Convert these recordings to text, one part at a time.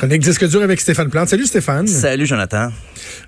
Chronique disque dur avec Stéphane Plante. Salut Stéphane. Salut Jonathan.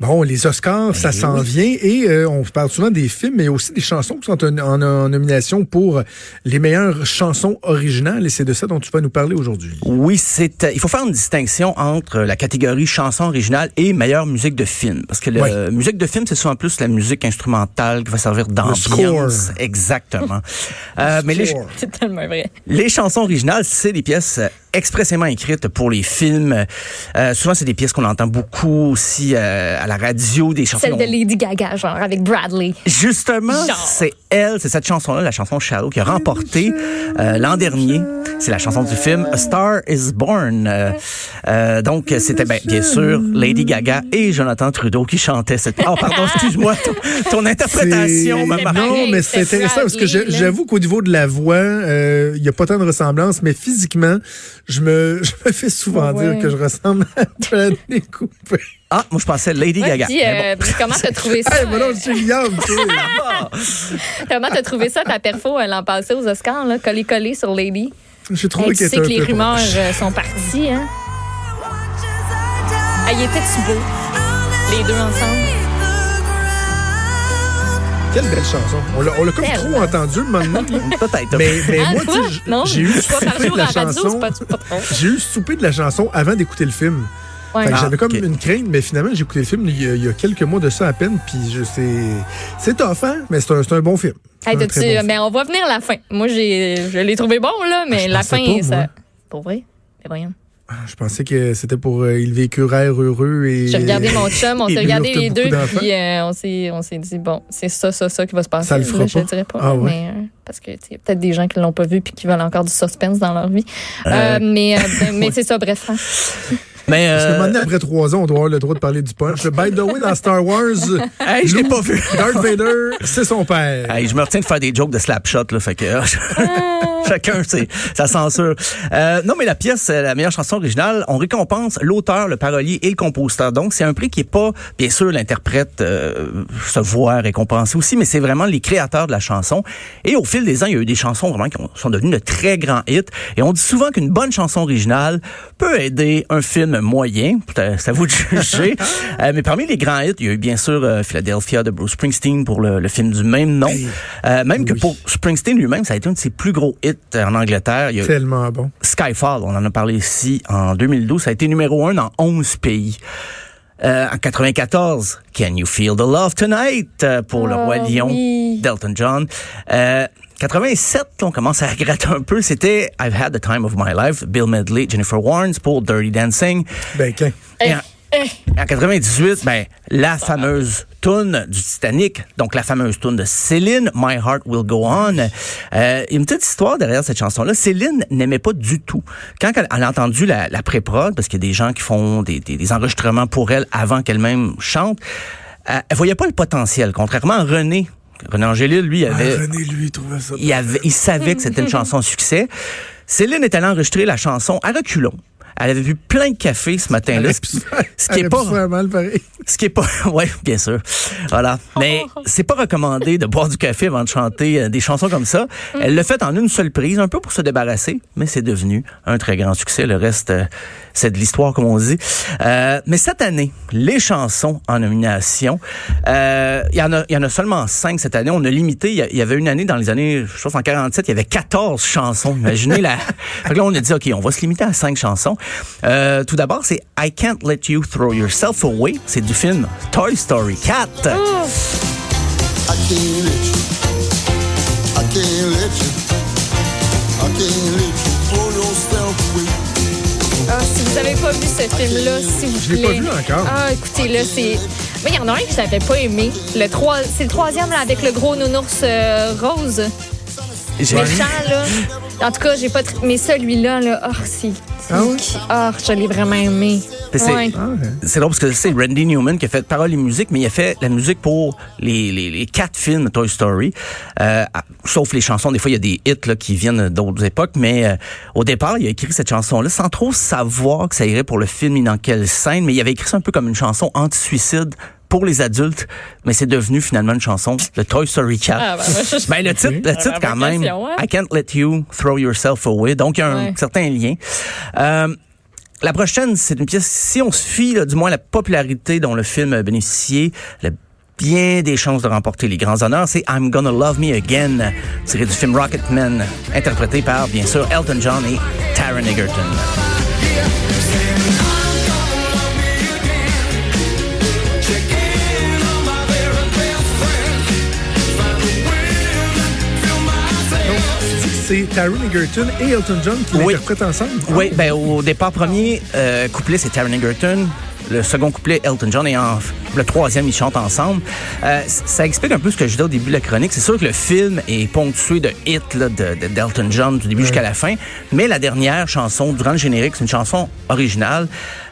Bon, les Oscars, ça s'en vient et euh, on parle souvent des films, mais aussi des chansons qui sont en, en- en nomination pour les meilleures chansons originales et c'est de ça dont tu vas nous parler aujourd'hui. Oui, c'est euh, il faut faire une distinction entre la catégorie chanson originale et meilleure musique de film parce que la musique de film c'est souvent plus la musique instrumentale qui va servir d'ambiance. Exactement. Euh, mais les. C'est tellement vrai. les chansons originales, c'est des pièces expressément écrites pour les films. Euh, souvent c'est des pièces qu'on entend beaucoup aussi euh, à la radio, des chansons Celle de Lady Gaga, genre, avec Bradley. Justement, c'est elle, c'est cette chanson-là, la chanson Shallow, qui a remporté euh, l'an dernier. C'est la chanson du film A Star Is Born. Euh, euh, donc, c'était ben, bien sûr Lady Gaga et Jonathan Trudeau qui chantaient cette... Oh, pardon, excuse-moi, ton, ton interprétation m'a. Non, mais c'est intéressant parce que j'avoue qu'au niveau de la voix, euh, il y a pas tant de ressemblance, mais physiquement, je me, je me fais souvent Ouais. dire que je ressemble à Bradley Cooper. Ah, moi, je pensais Lady Ouais, Gaga. Mais euh, puis comment t'as trouvé ça? Hey, voilà, je suis Guillaume, tu sais. bon. Comment t'as trouvé ça, ta perfo, euh, l'an passé aux Oscars, là, collé-collé sur Lady? J'ai trouvé Hey, tu qu'elle sais était que les rumeurs euh, sont parties, hein? Ah, il était-tu beau? Les deux ensemble? Quelle belle chanson. On l'a on l'a comme Tellement. trop entendu maintenant. Peut-être. Mais, mais Ah, moi, toi? tu sais, Non, j'ai eu tu vas souper de la à la radio, chanson. c'est pas, c'est pas trop. J'ai eu souper de la chanson avant d'écouter le film. Ouais. Fait que Ah, J'avais comme ok. une crainte, mais finalement, j'ai écouté le film il y, a, il y a quelques mois de ça à peine, puis je sais. C'est tough, hein? Mais c'est un, c'est un bon film. C'est Hey, un t'as-tu- très bon film. mais on va venir à la fin. Moi, j'ai, je l'ai trouvé bon, là, mais Ah, la fin, pas, ça. Pour vrai? Mais voyons. Ah, Je pensais que c'était pour euh, Il vécuraire heureux et. J'ai regardé mon chum, on s'est regardé les deux, puis euh, on s'est on s'est dit, bon, c'est ça, ça, ça qui va se passer. Ça le fera Là, pas. le dirais pas, Ah ouais? mais, euh, parce que y a peut-être des gens qui l'ont pas vu puis qui veulent encore du suspense dans leur vie. Euh, mais euh, ben, mais c'est ça, bref. Mais, Parce que euh, maintenant, après trois ans, on doit avoir le droit de parler du punch. By the way, dans Star Wars, hey, je l'ai pas vu. Darth Vader, c'est son père. Hey, je me retiens de faire des jokes de slapshot, là, fait que chacun c'est sa censure. Euh, non, mais la pièce, euh, la meilleure chanson originale, on récompense l'auteur, le parolier et le compositeur. Donc, c'est un prix qui est pas, bien sûr, l'interprète euh, se voit récompensé aussi, mais c'est vraiment les créateurs de la chanson. Et au fil des ans, il y a eu des chansons vraiment qui ont- sont devenues de très grands hits. Et on dit souvent qu'une bonne chanson originale peut aider un film moyen. À vous de juger. Euh, mais parmi les grands hits, il y a eu bien sûr euh, Philadelphia de Bruce Springsteen pour le, le film du même nom. Hey, Euh, même que pour Springsteen lui-même, ça a été un de ses plus gros hits euh, en Angleterre. Il y a eu Tellement bon. Skyfall, on en a parlé ici en 2012, ça a été numéro un dans 11 pays. Euh, en 94, Can You Feel the Love Tonight euh, pour le Oh, roi lion oui. d'Elton John. Euh, 87, là, on commence à gratter un peu. C'était I've Had the Time of My Life, Bill Medley, Jennifer Warnes pour Dirty Dancing. Ben, qu'un. Et en, en 98, ben, la fameuse tune du Titanic, donc la fameuse tune de Céline, My Heart Will Go On. Euh, une petite histoire derrière cette chanson-là. Céline n'aimait pas du tout. Quand elle, elle a entendu la, la pré-prod, parce qu'il y a des gens qui font des, des- des enregistrements pour elle avant qu'elle-même chante, euh, elle voyait pas le potentiel. Contrairement à René, René Angélil, lui, il avait... René, lui, il trouvait ça. Il, avait, il savait que c'était une chanson succès. Céline est allée enregistrer la chanson à reculons. Elle avait vu plein de café ce matin-là. Ce qui, ce qui est pas, mal, pareil. ce qui est pas, ouais, bien sûr. Voilà. Mais c'est pas recommandé de boire du café avant de chanter euh, des chansons comme ça. Elle l'a fait en une seule prise, un peu pour se débarrasser, mais c'est devenu un très grand succès. Le reste, euh, c'est de l'histoire, comme on dit. Euh, mais cette année, les chansons en nomination, euh, il y en a, il y en a seulement cinq cette année. On a limité. Il y avait une année dans les années, je pense en 47, il y avait 14 chansons. Imaginez la. Fait que là, on a dit, OK, on va se limiter à cinq chansons. Euh, tout d'abord, c'est I Can't Let You Throw Yourself Away. C'est du film Toy Story 4. Oh, I can't let you. I can't let you. I can't let you throw yourself. Ah, si vous avez pas vu ce film-là, s'il vous Je plaît. l'ai pas vu encore. Ah, écoutez, là, c'est. Mais il y en a un que j'avais pas aimé. Le trois... C'est le troisième, là, avec le gros nounours euh, rose. Méchant, là. En tout cas, j'ai pas. tr- Mais celui-là, là, oh, c'est. Ah ouais? Ah, je l'ai vraiment aimé. C'est- Ouais. Ah. C'est drôle parce que c'est Randy Newman qui a fait paroles et musique, mais il a fait la musique pour les, les, les quatre films Toy Story. Euh, ah, sauf les chansons, des fois il y a des hits là, qui viennent d'autres époques, mais euh, au départ, il a écrit cette chanson-là sans trop savoir que ça irait pour le film ni dans quelle scène, mais il avait écrit ça un peu comme une chanson anti-suicide pour les adultes, mais c'est devenu finalement une chanson de Toy Story 4. Ah, ben, je- Ben, le titre, le titre quand même, hein? I can't let you throw yourself away. Donc, il y a un Ouais. certain lien. Euh, la prochaine, c'est une pièce, si on se fie, là, du moins, la popularité dont le film a bénéficié, a bien des chances de remporter les grands honneurs, c'est I'm Gonna Love Me Again, tiré du film Rocketman, interprété par, bien sûr, Elton John et Taron Egerton. C'est Taron Egerton et Elton John qui Oui. l'interprètent ensemble. Oui, ben au départ premier euh, couplet c'est Taron Egerton, le second couplet Elton John et en, le troisième ils chantent ensemble. Euh, ça explique un peu ce que je disais au début de la chronique. C'est sûr que le film est ponctué de hits là, de, de- d'Elton John du début jusqu'à la fin, mais la dernière chanson durant le générique c'est une chanson originale.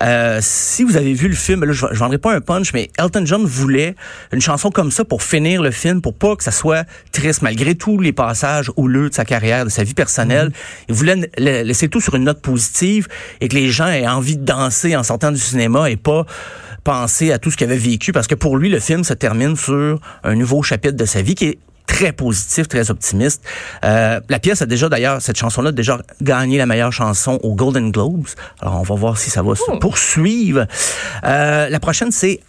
Euh, si vous avez vu le film, là, je, je vendrai pas un punch, mais Elton John voulait une chanson comme ça pour finir le film, pour pas que ça soit triste malgré tous les passages houleux de sa carrière, de sa vie personnelle. Il voulait laisser tout sur une note positive et que les gens aient envie de danser en sortant du cinéma et pas penser à tout ce qu'il avait vécu parce que pour lui le film se termine sur un nouveau chapitre de sa vie qui est très positif, très optimiste. Euh, la pièce a déjà d'ailleurs, cette chanson-là a déjà gagné la meilleure chanson aux Golden Globes. Alors on va voir si ça va se poursuivre. Euh, la prochaine c'est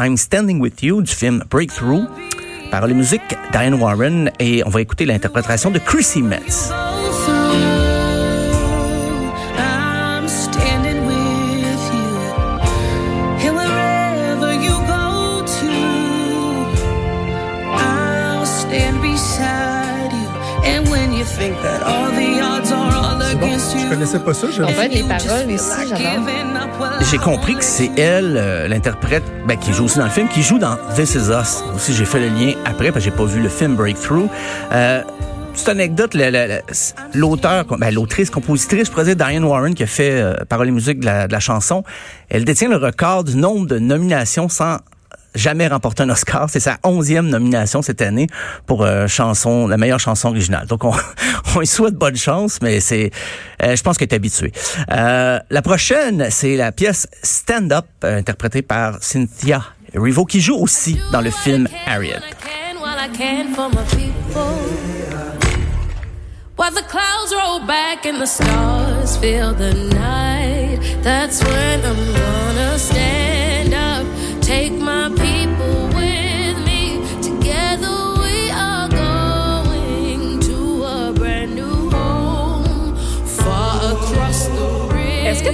I'm Standing With You du film Breakthrough. Par la musique Diane Warren et on va écouter l'interprétation de Chrissy Metz. Je connaissais pas ça. j'avais- On va les paroles aussi, J'ai compris que c'est elle, euh, l'interprète, ben, qui joue aussi dans le film, qui joue dans This Is Us. Aussi, j'ai fait le lien après, parce que j'ai pas vu le film Breakthrough. Euh, petite anecdote, l'auteur, ben, l'autrice, compositrice, je pourrais dire Diane Warren, qui a fait euh, paroles et musique de la, de la chanson, elle détient le record du nombre de nominations sans jamais remporter un Oscar. C'est sa onzième nomination cette année pour euh, chanson, la meilleure chanson originale. Donc on, on lui souhaite bonne chance, mais c'est, euh, je pense qu'elle est habituée. Euh, la prochaine, c'est la pièce Stand Up, interprétée par Cynthia Erivo, qui joue aussi dans le film Harriet.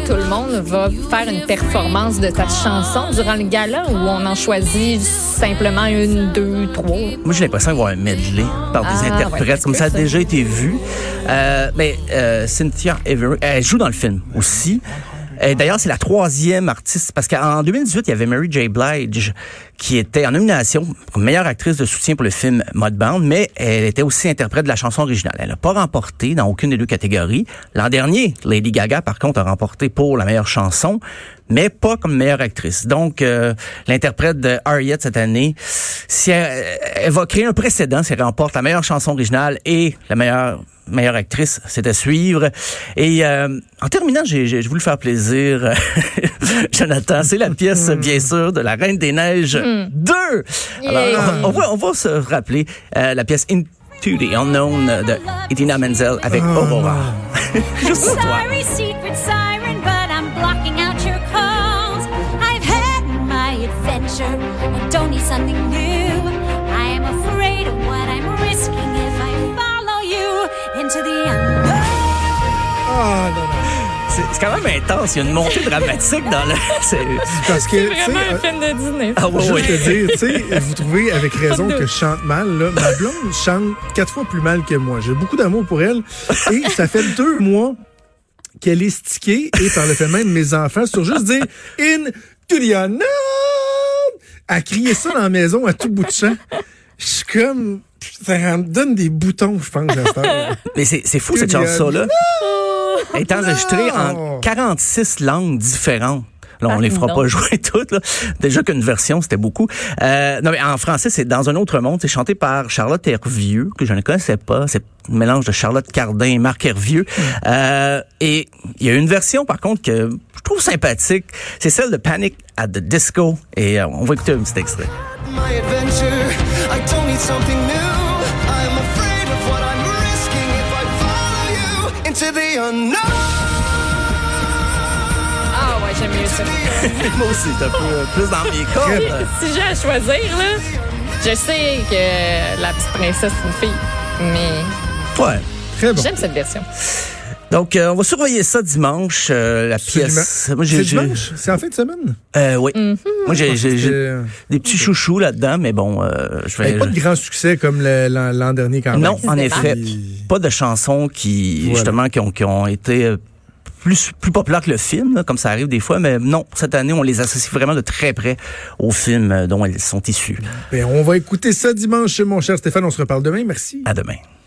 Tout le monde va faire une performance de ta chanson durant le gala ou on en choisit simplement une, deux, trois? Moi, j'ai l'impression d'avoir un medley par des Ah, interprètes, comme ça a ça. déjà été vu. Euh, mais euh, Cynthia Everett, elle joue dans le film aussi. D'ailleurs, c'est la troisième artiste, parce qu'en 2018, il y avait Mary J. Blige qui était en nomination comme meilleure actrice de soutien pour le film Mudbound, mais elle était aussi interprète de la chanson originale. Elle n'a pas remporté dans aucune des deux catégories. L'an dernier, Lady Gaga, par contre, a remporté pour la meilleure chanson, mais pas comme meilleure actrice. Donc, euh, l'interprète de Harriet cette année, si elle, elle va créer un précédent si elle remporte la meilleure chanson originale et la meilleure meilleure actrice, c'est à suivre. Et euh, en terminant, j'ai j'ai voulu faire plaisir, Jonathan. C'est la pièce, bien sûr, de La Reine des Neiges 2. Alors, on, on va, on va se rappeler euh, la pièce Into the Unknown de Idina Menzel avec Aurora. Juste pour toi. Quand même intense. Il y a une montée dramatique dans le... c'est- Parce que, vraiment un euh, film de Disney. Ah ouais, Juste ouais. te dire, tu sais, vous trouvez avec raison que je chante mal, là. Ma blonde chante quatre fois plus mal que moi. J'ai beaucoup d'amour pour elle. Et ça fait deux mois qu'elle est stickée et par le fait même, mes enfants, sur juste dire In to the unknown! À crier ça dans la maison à tout bout de champ. Je suis comme, ça me donne des boutons, je pense, à. Mais c'est c'est fou, cette Juliane. chanson-là. Elle est enregistrée en 46 langues différentes. Là, on Ah, les fera non. pas jouer toutes. Là. Déjà qu'une version, c'était beaucoup. Euh, non, mais en français, c'est Dans un autre monde. C'est chanté par Charlotte Hervieux, que je ne connaissais pas. C'est un mélange de Charlotte Cardin et Marc Hervieux. Euh, et il y a une version, par contre, que je trouve sympathique. C'est celle de Panic at the Disco. Et euh, on va écouter un petit extrait. my risking if I follow you into the unknown. ça. Moi aussi, c'est un peu plus dans mes cordes. si j'ai à choisir, là, je sais que la petite princesse, c'est une fille. Mais Ouais. Très bon. j'aime cette version. Donc, euh, on va surveiller ça dimanche, euh, la pièce. C'est dimanche? C'est en fin de semaine? Euh, oui. Moi, j'ai j'ai- j'ai Euh, des petits chouchous là-dedans, mais bon, euh, je vais. pas de grand succès comme l'an dernier quand même. Non, en effet, pas de chansons qui Voilà. justement qui ont, qui ont été euh, plus plus populaires que le film, là, comme ça arrive des fois, mais non, cette année on les associe vraiment de très près au film dont elles sont issues. Ben, on va écouter ça dimanche, mon cher Stéphane. On se reparle demain. Merci. À demain.